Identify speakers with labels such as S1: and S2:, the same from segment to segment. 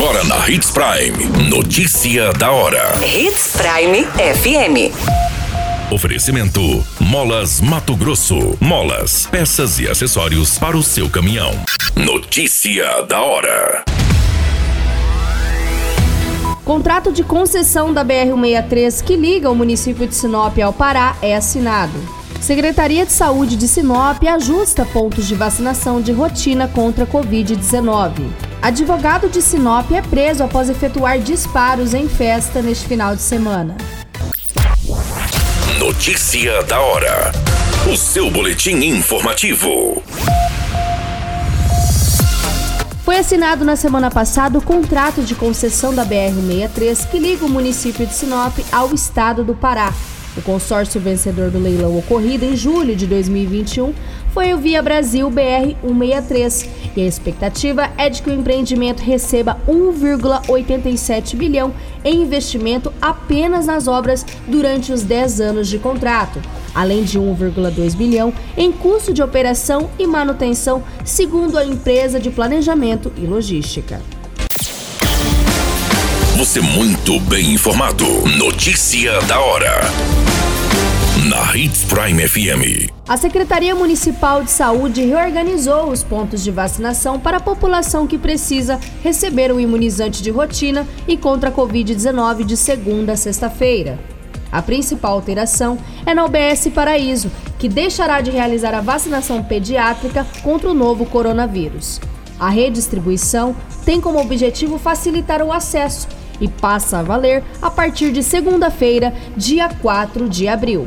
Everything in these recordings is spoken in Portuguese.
S1: Agora na Hits Prime. Notícia da hora.
S2: Hits Prime FM.
S1: Oferecimento: Molas Mato Grosso. Molas, peças e acessórios para o seu caminhão. Notícia da hora.
S3: Contrato de concessão da BR-163 que liga o município de Sinop ao Pará é assinado. Secretaria de Saúde de Sinop ajusta pontos de vacinação de rotina contra a Covid-19. Advogado de Sinop é preso após efetuar disparos em festa neste final de semana.
S1: Notícia da hora. O seu boletim informativo.
S3: Foi assinado na semana passada o contrato de concessão da BR-163 que liga o município de Sinop ao estado do Pará. O consórcio vencedor do leilão ocorrido em julho de 2021 foi o Via Brasil BR 163 e a expectativa é de que o empreendimento receba 1,87 bilhão em investimento apenas nas obras durante os 10 anos de contrato, além de 1,2 bilhão em custo de operação e manutenção, segundo a empresa de planejamento e logística.
S1: Você muito bem informado. Notícia da hora na Hits Prime FM.
S3: A Secretaria Municipal de Saúde reorganizou os pontos de vacinação para a população que precisa receber o imunizante de rotina e contra a Covid-19 de segunda a sexta-feira. A principal alteração é na UBS Paraíso, que deixará de realizar a vacinação pediátrica contra o novo coronavírus. A redistribuição tem como objetivo facilitar o acesso e passa a valer a partir de segunda-feira, dia 4 de abril.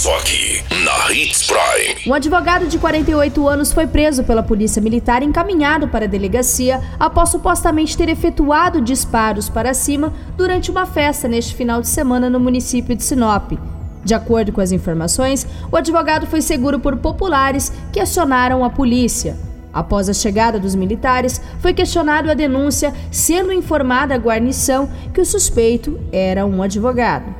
S1: Só aqui, na Hits Prime.
S3: Um advogado de 48 anos foi preso pela Polícia Militar e encaminhado para a delegacia após supostamente ter efetuado disparos para cima durante uma festa neste final de semana no município de Sinop. De acordo com as informações, o advogado foi seguro por populares que acionaram a polícia. Após a chegada dos militares, foi questionado a denúncia, sendo informada a guarnição que o suspeito era um advogado.